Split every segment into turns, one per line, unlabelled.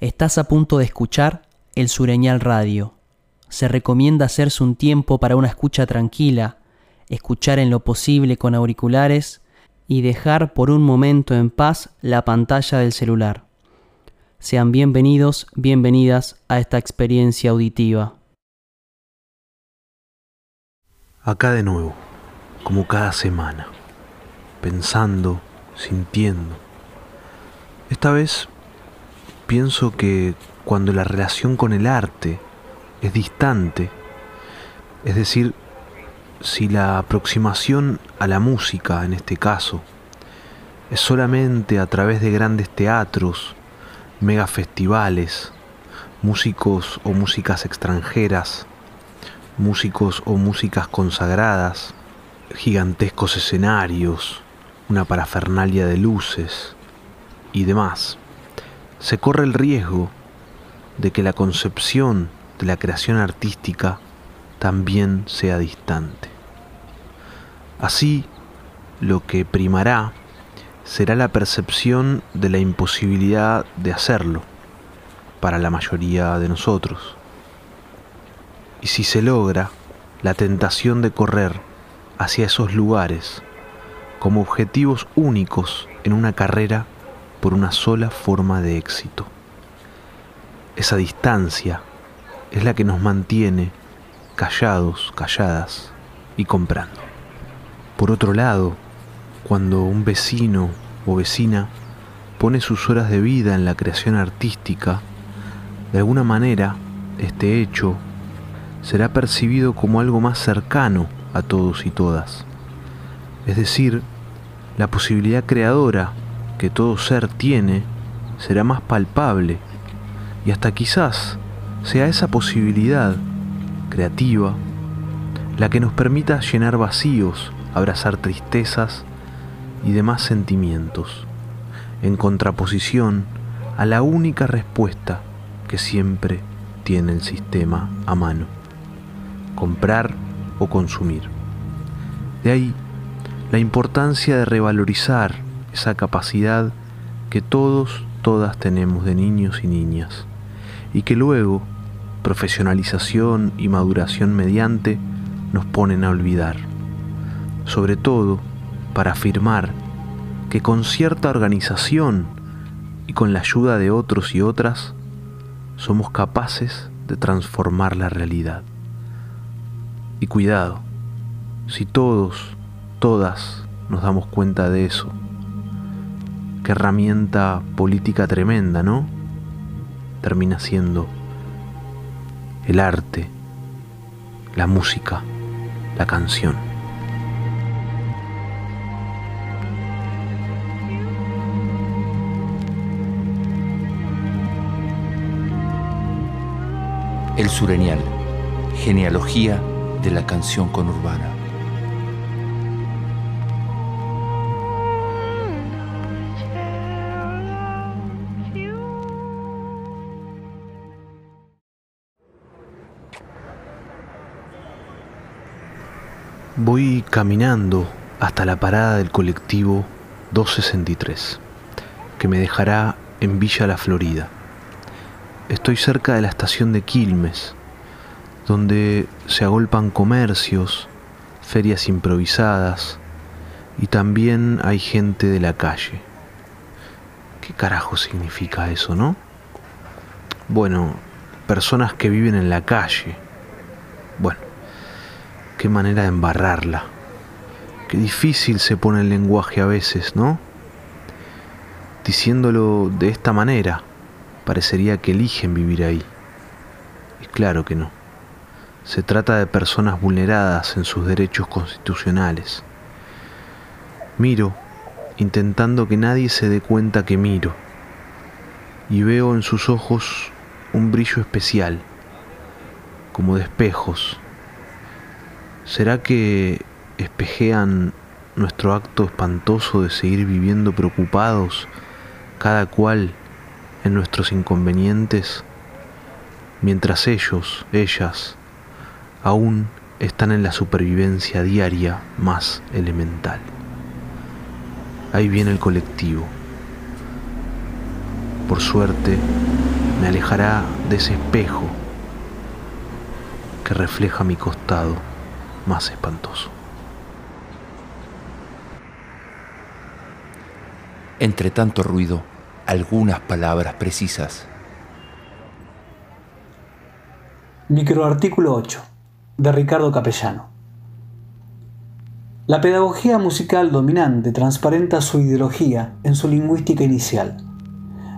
Estás a punto de escuchar el Sureñal Radio. Se recomienda hacerse un tiempo para una escucha tranquila, escuchar en lo posible con auriculares y dejar por un momento en paz la pantalla del celular. Sean bienvenidos, bienvenidas a esta experiencia auditiva.
Acá de nuevo, como cada semana, pensando, sintiendo. Esta vez pienso que cuando la relación con el arte es distante, es decir, si la aproximación a la música, en este caso, es solamente a través de grandes teatros, megafestivales, músicos o músicas extranjeras, músicos o músicas consagradas, gigantescos escenarios, una parafernalia de luces y demás, se corre el riesgo de que la concepción de la creación artística también sea distante. Así, lo que primará será la percepción de la imposibilidad de hacerlo para la mayoría de nosotros. Y si se logra, la tentación de correr hacia esos lugares como objetivos únicos en una carrera por una sola forma de éxito. Esa distancia es la que nos mantiene callados, calladas y comprando. Por otro lado, cuando un vecino o vecina pone sus horas de vida en la creación artística, de alguna manera este hecho será percibido como algo más cercano a todos y todas. Es decir, la posibilidad creadora que todo ser tiene será más palpable y hasta quizás sea esa posibilidad creativa la que nos permita llenar vacíos, abrazar tristezas y demás sentimientos, en contraposición a la única respuesta que siempre tiene el sistema a mano, comprar o consumir. De ahí la importancia de revalorizar esa capacidad que todos, todas tenemos de niños y niñas, y que luego profesionalización y maduración mediante nos ponen a olvidar, sobre todo para afirmar que con cierta organización y con la ayuda de otros y otras, somos capaces de transformar la realidad. Y cuidado, si todos, todas nos damos cuenta de eso, herramienta política tremenda, ¿no? Termina siendo el arte, la música, la canción.
El Surenial, genealogía de la canción conurbana.
Voy caminando hasta la parada del colectivo 263, que me dejará en Villa La Florida. Estoy cerca de la estación de Quilmes, donde se agolpan comercios, ferias improvisadas y también hay gente de la calle. ¿Qué carajo significa eso, no? Bueno, personas que viven en la calle. Bueno, Qué manera de embarrarla. Qué difícil se pone el lenguaje a veces, ¿no? Diciéndolo de esta manera, parecería que eligen vivir ahí. Y claro que no. Se trata de personas vulneradas en sus derechos constitucionales. Miro, intentando que nadie se dé cuenta que miro, y veo en sus ojos un brillo especial, como de espejos ¿Será que espejean nuestro acto espantoso de seguir viviendo preocupados, cada cual en nuestros inconvenientes, mientras ellos, ellas, aún están en la supervivencia diaria más elemental? Ahí viene el colectivo. Por suerte, me alejará de ese espejo que refleja mi costado más espantoso.
Entre tanto ruido, algunas palabras precisas.
Microartículo 8 de Ricardo Capellano. La pedagogía musical dominante transparenta su ideología en su lingüística inicial,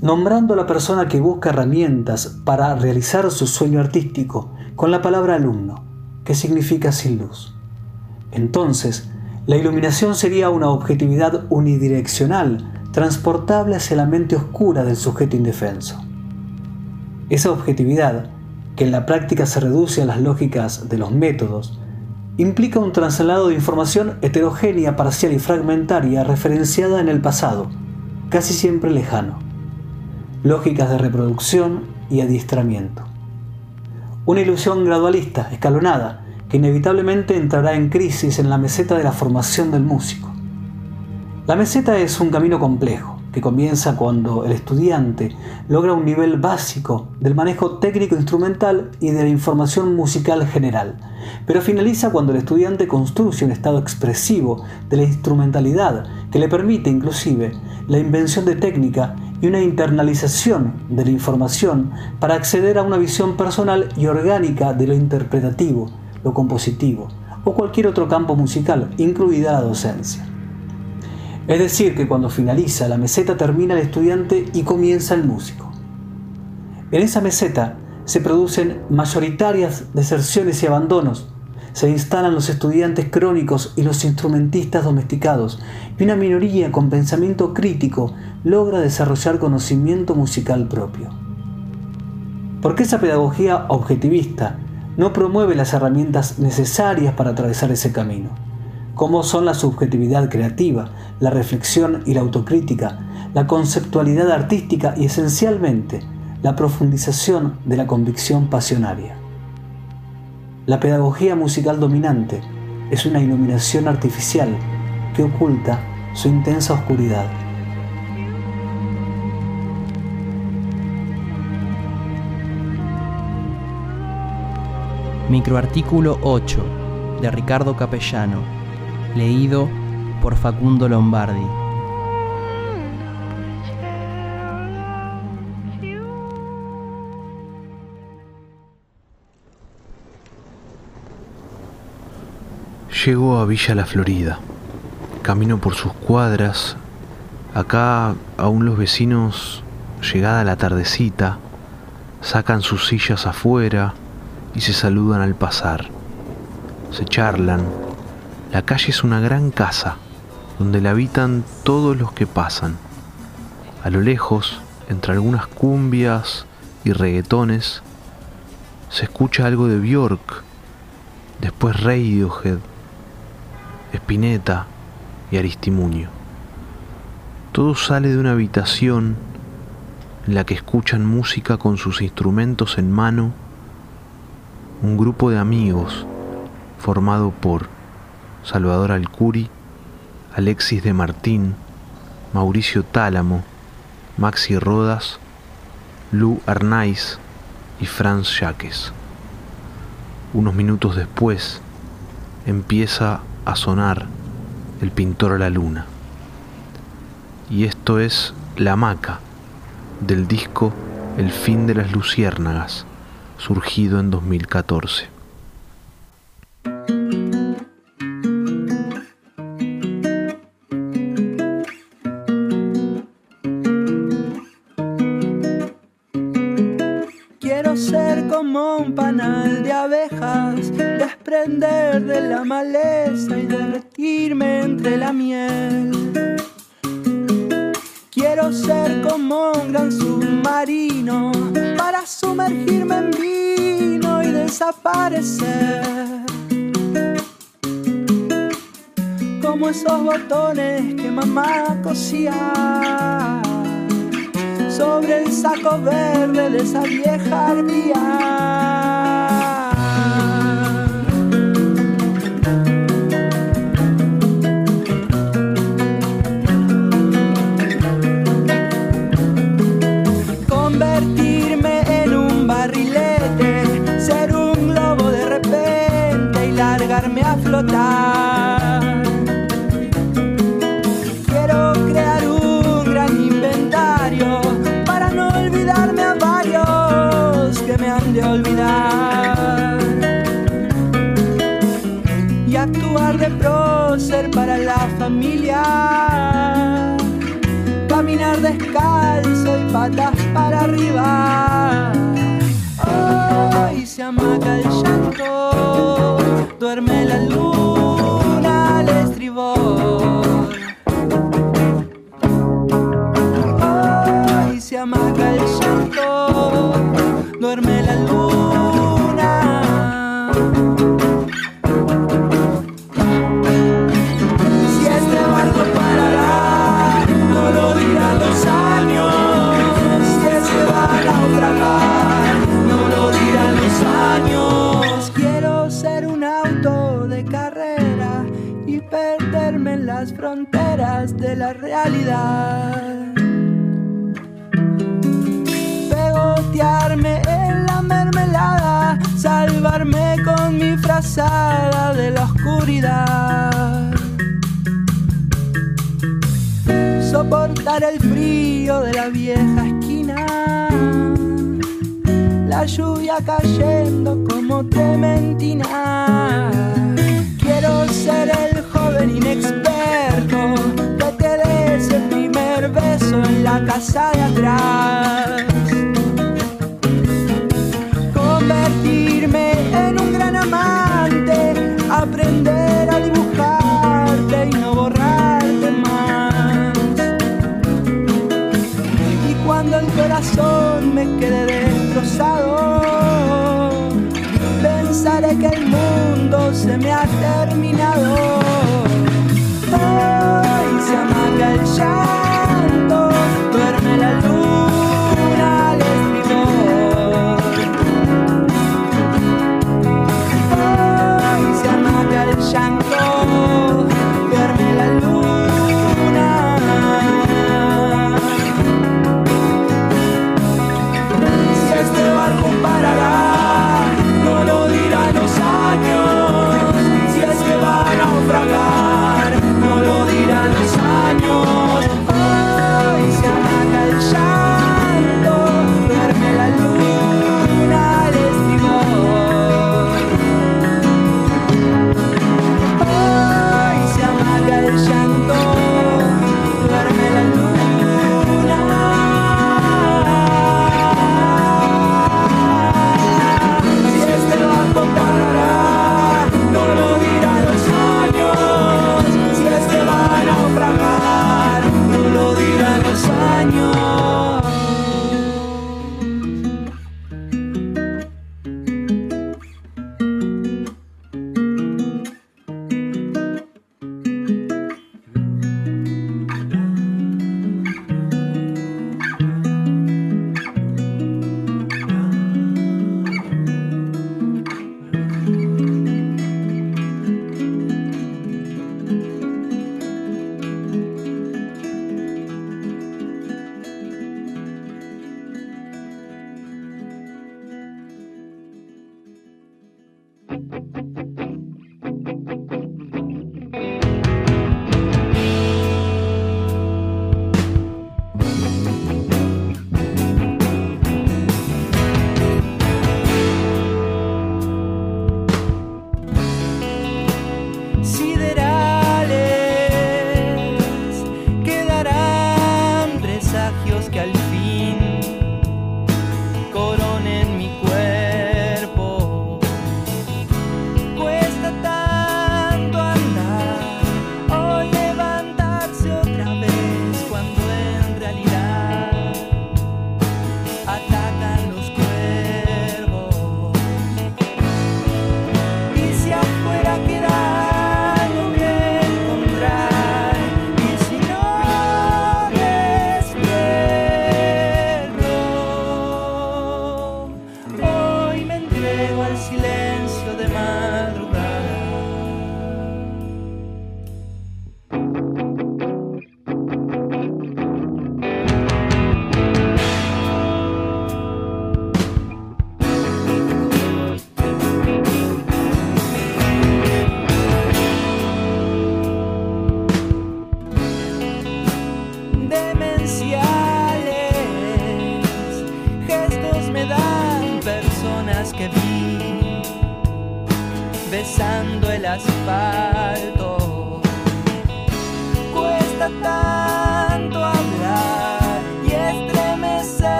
nombrando a la persona que busca herramientas para realizar su sueño artístico con la palabra alumno, que significa sin luz. Entonces, la iluminación sería una objetividad unidireccional, transportable hacia la mente oscura del sujeto indefenso. Esa objetividad, que en la práctica se reduce a las lógicas de los métodos, implica un traslado de información heterogénea, parcial y fragmentaria referenciada en el pasado, casi siempre lejano. Lógicas de reproducción y adiestramiento. Una ilusión gradualista, escalonada, que inevitablemente entrará en crisis en la meseta de la formación del músico. La meseta es un camino complejo que comienza cuando el estudiante logra un nivel básico del manejo técnico instrumental y de la información musical general, pero finaliza cuando el estudiante construye un estado expresivo de la instrumentalidad que le permite inclusive la invención de técnica y una internalización de la información para acceder a una visión personal y orgánica de lo interpretativo, lo compositivo o cualquier otro campo musical, incluida la docencia. Es decir, que cuando finaliza la meseta termina el estudiante y comienza el músico. En esa meseta se producen mayoritarias deserciones y abandonos, se instalan los estudiantes crónicos y los instrumentistas domesticados, y una minoría con pensamiento crítico logra desarrollar conocimiento musical propio. Porque esa pedagogía objetivista no promueve las herramientas necesarias para atravesar ese camino como son la subjetividad creativa, la reflexión y la autocrítica, la conceptualidad artística y esencialmente la profundización de la convicción pasionaria. La pedagogía musical dominante es una iluminación artificial que oculta su intensa oscuridad.
Microartículo 8 de Ricardo Capellano leído por Facundo Lombardi.
Llego a Villa La Florida. Camino por sus cuadras. Acá aún los vecinos, llegada la tardecita, sacan sus sillas afuera y se saludan al pasar. Se charlan, la calle es una gran casa donde la habitan todos los que pasan. A lo lejos, entre algunas cumbias y reggaetones, se escucha algo de Björk, después Radiohead, Spinetta y Aristimuño. Todo sale de una habitación en la que escuchan música con sus instrumentos en mano, un grupo de amigos formado por Salvador Alcuri, Alexis de Martín, Mauricio Tálamo, Maxi Rodas, Lou Arnaiz y Franz Jaques. Unos minutos después empieza a sonar el pintor a la luna. Y esto es La Maca del disco El fin de las luciérnagas, surgido en 2014.
De la maleza y derretirme entre la miel. Quiero ser como un gran submarino para sumergirme en vino y desaparecer. Como esos botones que mamá cosía sobre el saco verde de esa vieja arpía. Flotar. Quiero crear un gran inventario para no olvidarme a varios que me han de olvidar. Y actuar de prócer para la familia. Caminar descalzo y patas para arriba. Hoy se amaga el duerme la luna al estribor. Hoy se amaga el llanto, duerme Soportar el frío de la vieja esquina, la lluvia cayendo como trementina. Quiero ser el joven inexperto que te dé ese primer beso en la casa de atrás se me ha terminado.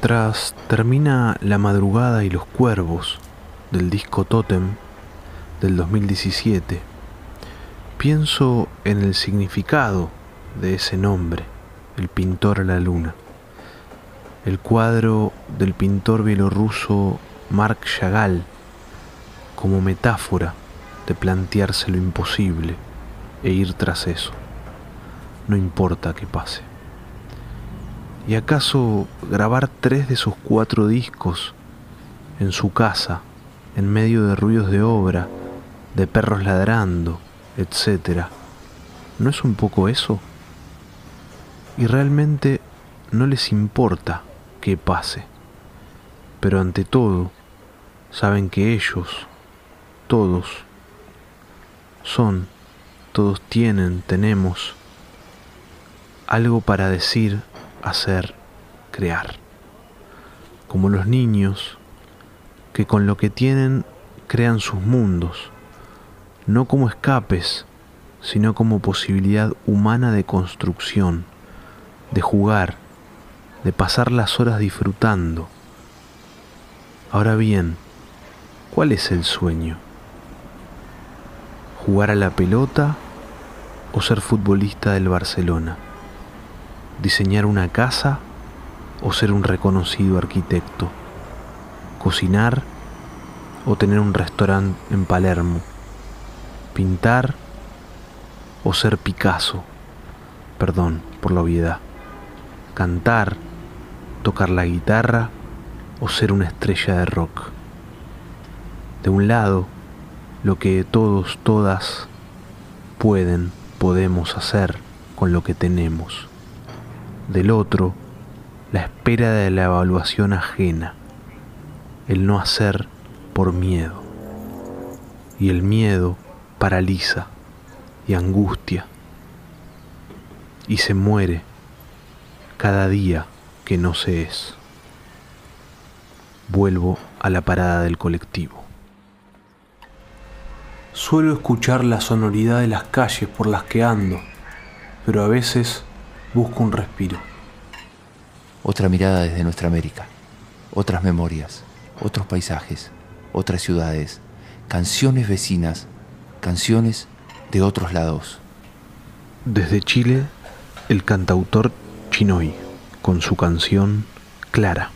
Mientras termina La madrugada y los cuervos del disco Totem del 2017, pienso en el significado de ese nombre, el pintor a la luna. El cuadro del pintor bielorruso Marc Chagall como metáfora de plantearse lo imposible e ir tras eso. No importa que pase. ¿Y acaso grabar tres de sus cuatro discos en su casa, en medio de ruidos de obra, de perros ladrando, etcétera, no es un poco eso? Y realmente no les importa que pase, pero ante todo saben que ellos, todos, son, todos tienen, tenemos algo para decir hacer, crear. Como los niños que con lo que tienen crean sus mundos, no como escapes, sino como posibilidad humana de construcción, de jugar, de pasar las horas disfrutando. Ahora bien, ¿cuál es el sueño? ¿Jugar a la pelota o ser futbolista del Barcelona? Diseñar una casa o ser un reconocido arquitecto, cocinar o tener un restaurante en Palermo, pintar o ser Picasso, perdón por la obviedad, cantar, tocar la guitarra o ser una estrella de rock. De un lado, lo que todos, todas pueden, podemos hacer con lo que tenemos del otro la espera de la evaluación ajena, el no hacer por miedo. Y el miedo paraliza y angustia y se muere cada día que no se es. Vuelvo a la parada del colectivo. Suelo escuchar la sonoridad de las calles por las que ando, pero a veces busco un respiro.
Otra mirada desde nuestra América, otras memorias, otros paisajes, otras ciudades, canciones vecinas, canciones de otros lados.
Desde Chile, el cantautor Chinoy, con su canción Clara.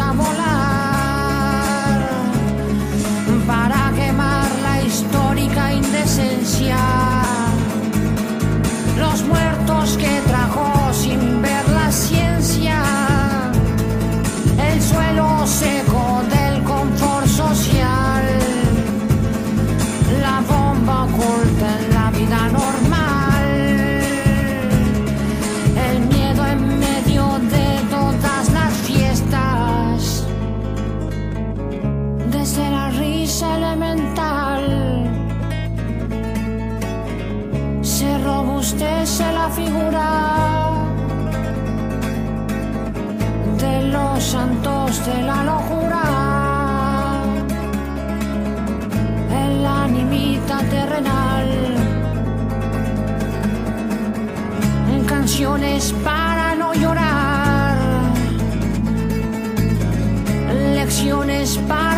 I won't Canciones para no llorar. Lecciones para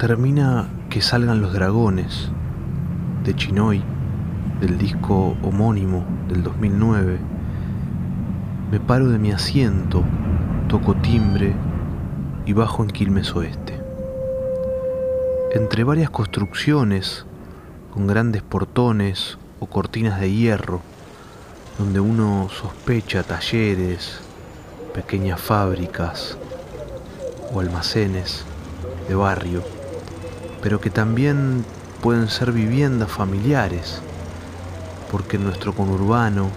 termina Que salgan los dragones de Chinoy, del disco homónimo del 2009, me paro de mi asiento, toco timbre y bajo en Quilmes Oeste. Entre varias construcciones con grandes portones o cortinas de hierro, donde uno sospecha talleres, pequeñas fábricas o almacenes de barrio, pero que también pueden ser viviendas familiares, porque en nuestro conurbano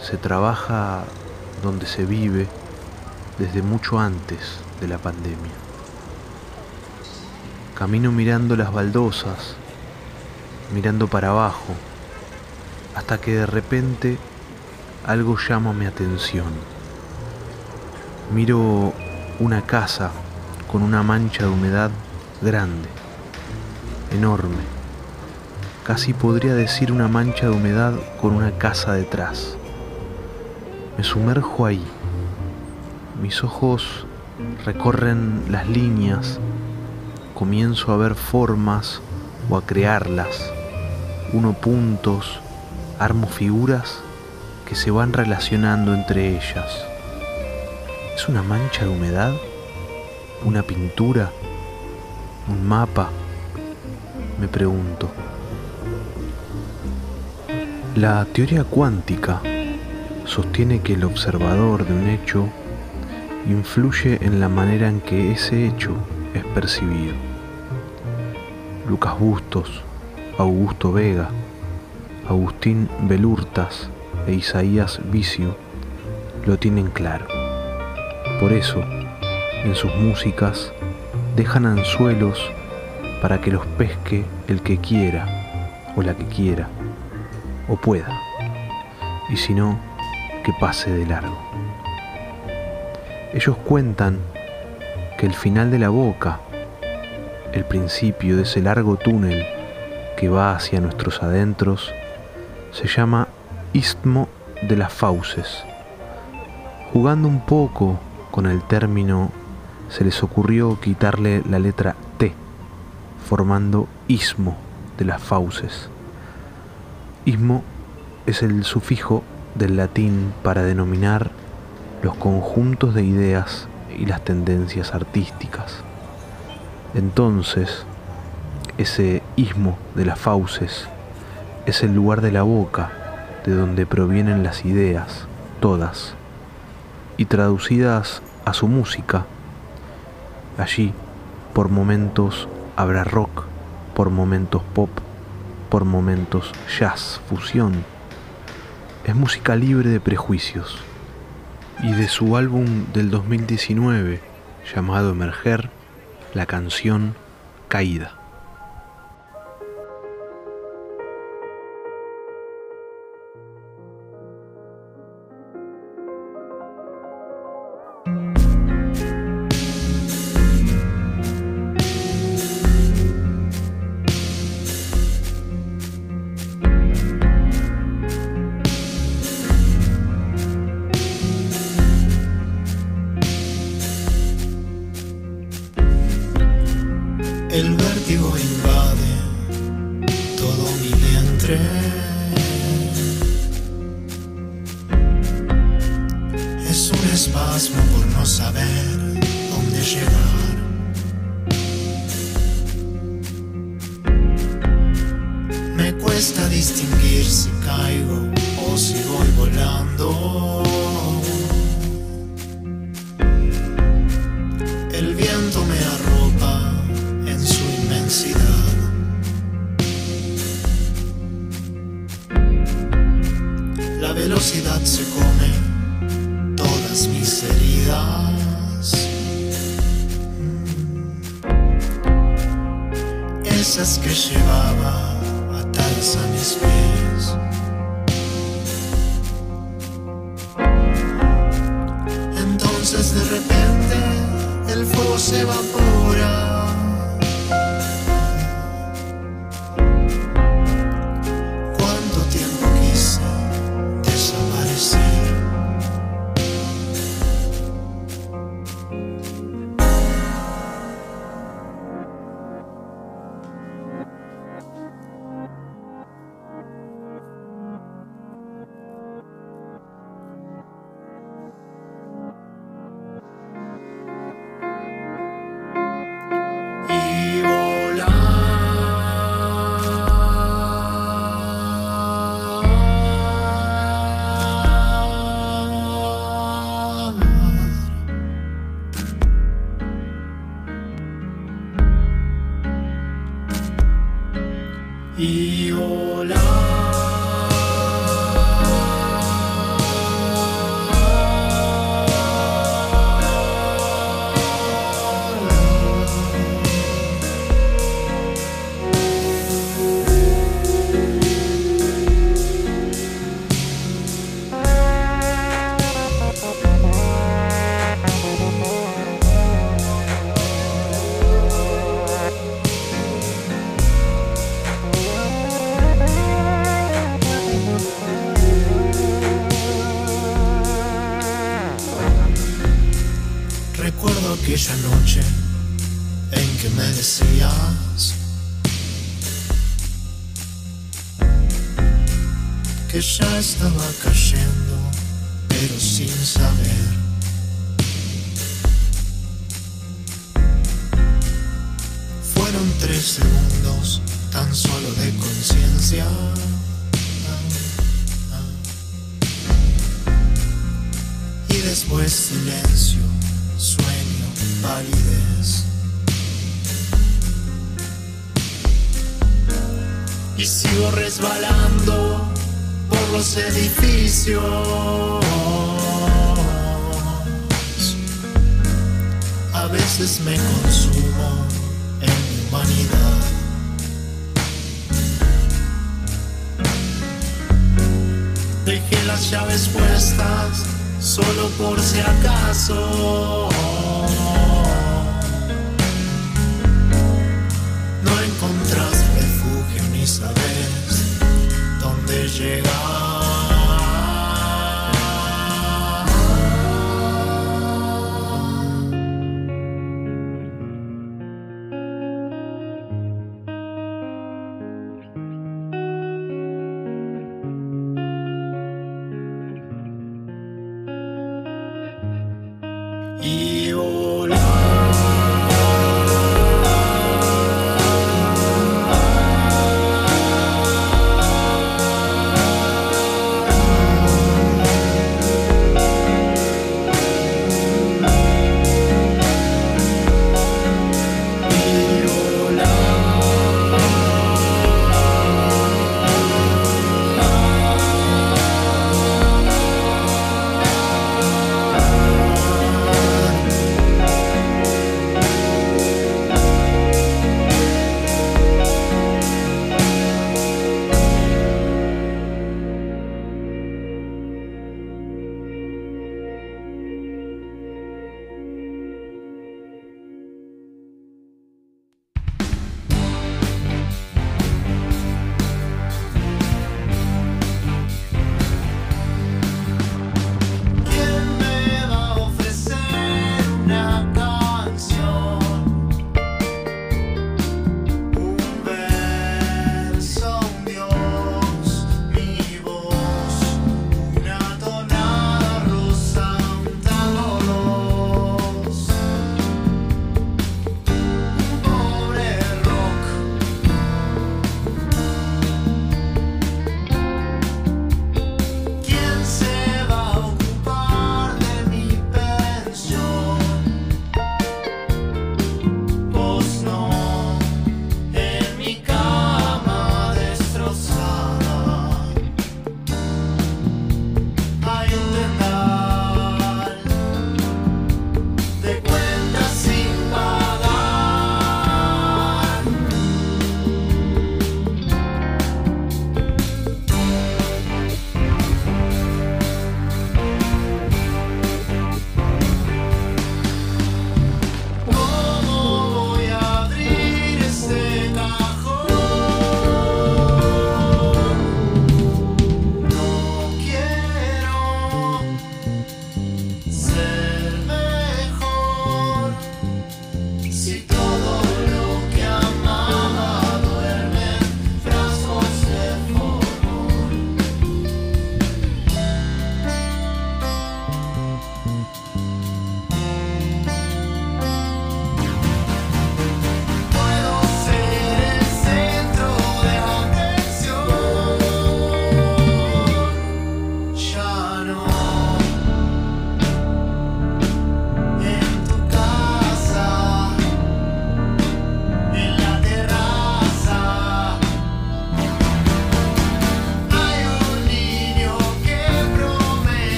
se trabaja donde se vive desde mucho antes de la pandemia. Camino mirando las baldosas, mirando para abajo, hasta que de repente algo llama mi atención. Miro una casa con una mancha de humedad grande, enorme. Casi podría decir una mancha de humedad con una casa detrás. Me sumerjo ahí. Mis ojos recorren las líneas. Comienzo a ver formas o a crearlas. Uno puntos, armo figuras que se van relacionando entre ellas. ¿Es una mancha de humedad? ¿Una pintura? ¿Un mapa? Me pregunto. La teoría cuántica sostiene que el observador de un hecho influye en la manera en que ese hecho es percibido. Lucas Bustos, Augusto Vega, Agustín Belurtas e Isaías Vicio lo tienen claro. Por eso, en sus músicas dejan anzuelos para que los pesque el que quiera o la que quiera o pueda, y si no, que pase de largo. Ellos cuentan que el final de la boca, el principio de ese largo túnel que va hacia nuestros adentros, se llama Istmo de las Fauces. Jugando un poco con el término, se les ocurrió quitarle la letra formando Istmo de las Fauces. Istmo es el sufijo del latín para denominar los conjuntos de ideas y las tendencias artísticas. Entonces, ese istmo de las fauces es el lugar de la boca de donde provienen las ideas, todas, y traducidas a su música. Allí, por momentos, habrá rock, por momentos pop, por momentos jazz, fusión. Es música libre de prejuicios. Y de su álbum del 2019, llamado Emerger, la canción Caída.
Es un espasmo por no saber dónde llegar. Me cuesta distinguir si caigo o si voy volando. El viento me arropa en su inmensidad. La velocidad se come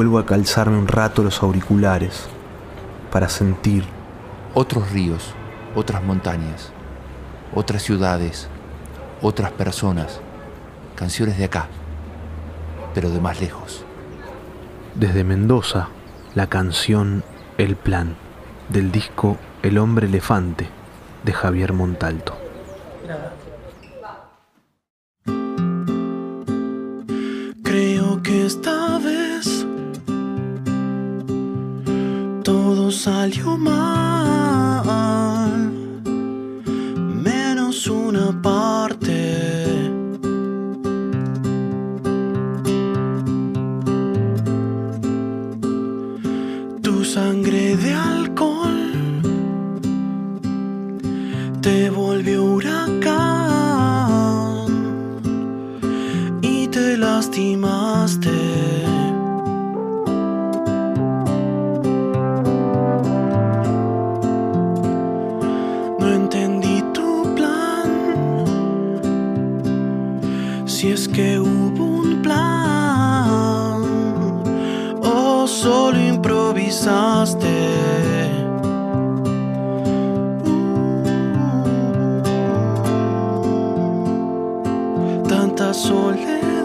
vuelvo a calzarme un rato los auriculares para sentir
otros ríos, otras montañas, otras ciudades, otras personas, canciones de acá, pero de más lejos.
Desde Mendoza, la canción El Plan, del disco El Hombre Elefante, de Javier Montalto.
soledad.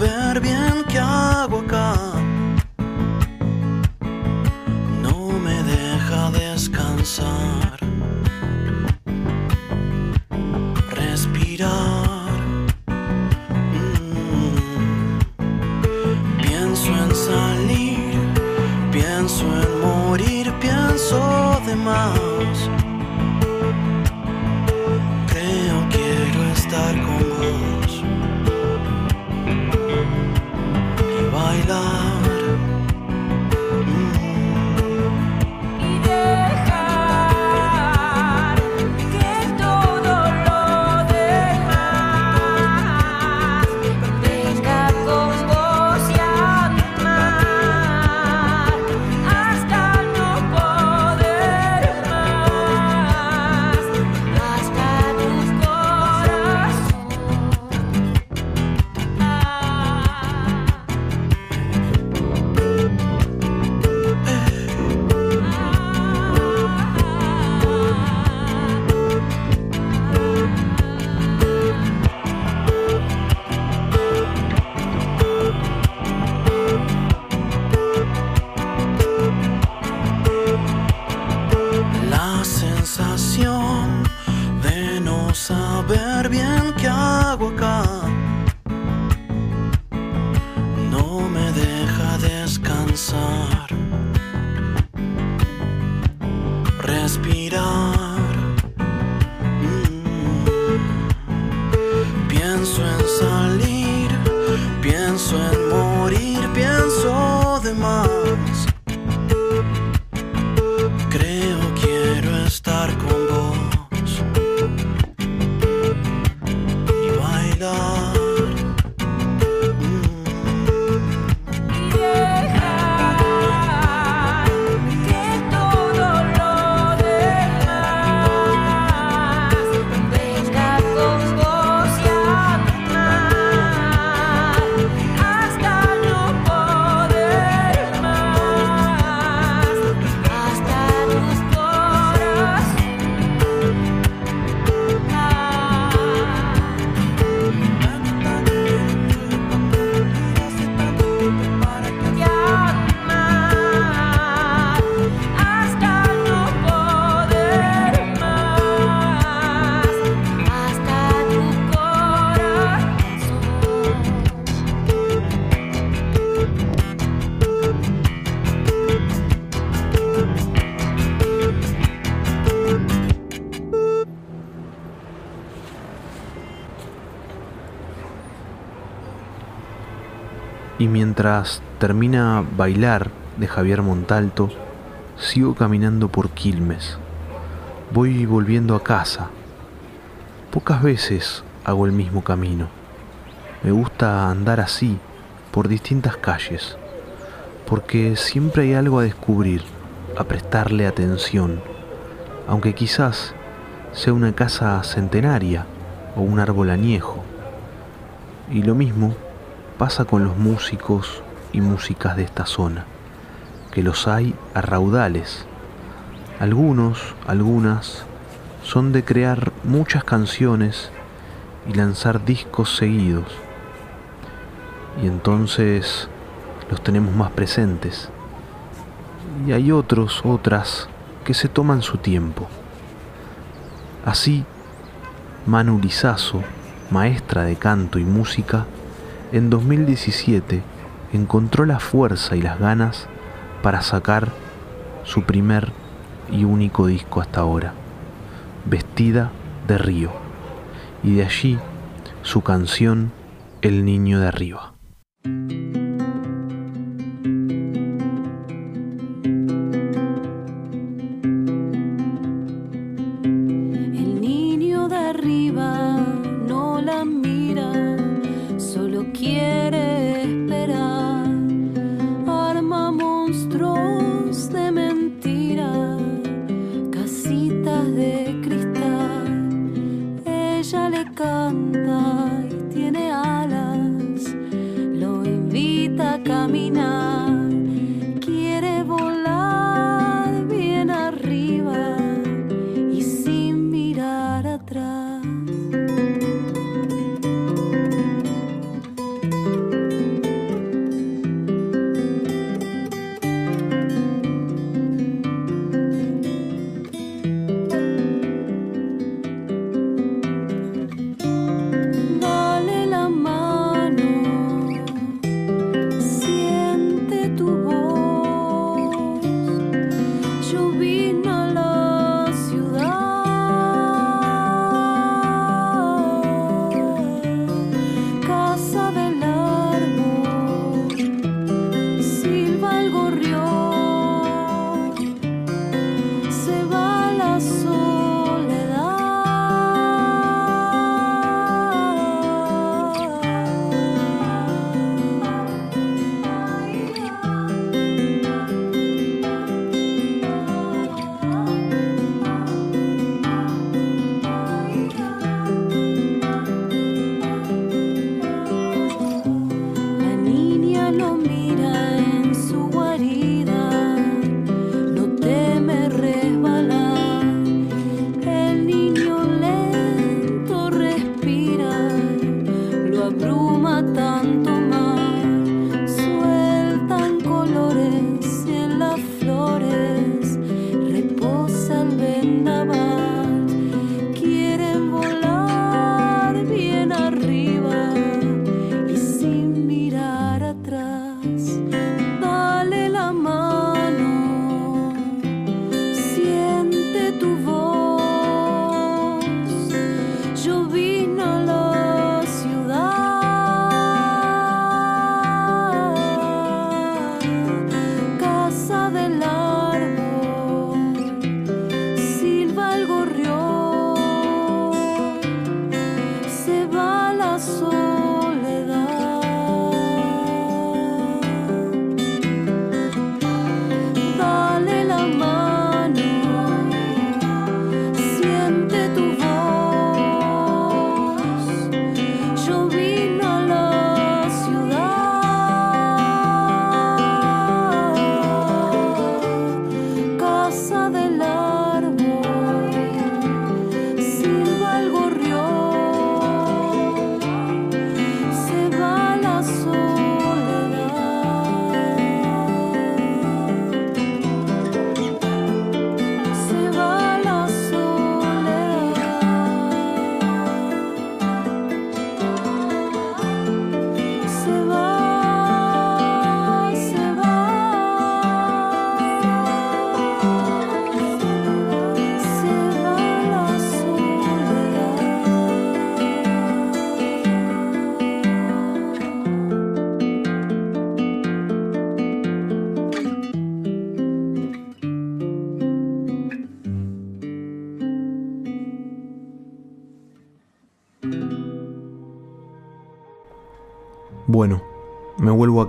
Saber bien qué hago acá.
Mientras termina Bailar de Javier Montalto, sigo caminando por Quilmes. Voy volviendo a casa. Pocas veces hago el mismo camino. Me gusta andar así, por distintas calles, porque siempre hay algo a descubrir, a prestarle atención, aunque quizás sea una casa centenaria o un árbol añejo. Y lo mismo pasa con los músicos y músicas de esta zona, que los hay a raudales. Algunos, algunas, son de crear muchas canciones y lanzar discos seguidos. Y entonces los tenemos más presentes. Y hay otros, otras, que se toman su tiempo. Así, Manu Lizazo, maestra de canto y música, en 2017 encontró la fuerza y las ganas para sacar su primer y único disco hasta ahora, Vestida de Río, y de allí su canción El Niño de Arriba.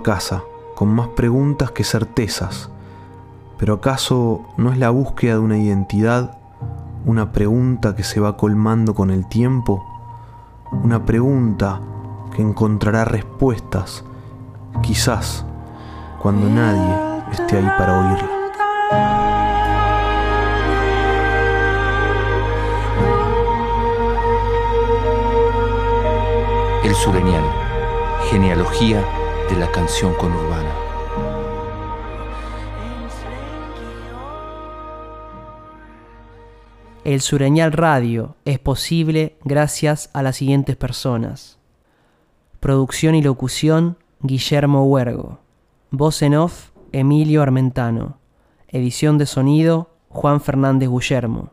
Casa, con más preguntas que certezas. Pero ¿acaso no es la búsqueda de una identidad una pregunta que se va colmando con el tiempo? Una pregunta que encontrará respuestas, quizás, cuando nadie esté ahí para oírla.
El Sureñal, genealogía la canción conurbana.
El Sureñal Radio es posible gracias a las siguientes personas. Producción y locución, Guillermo Huergo. Voz en off, Emilio Armentano. Edición de sonido, Juan Fernández Guillermo.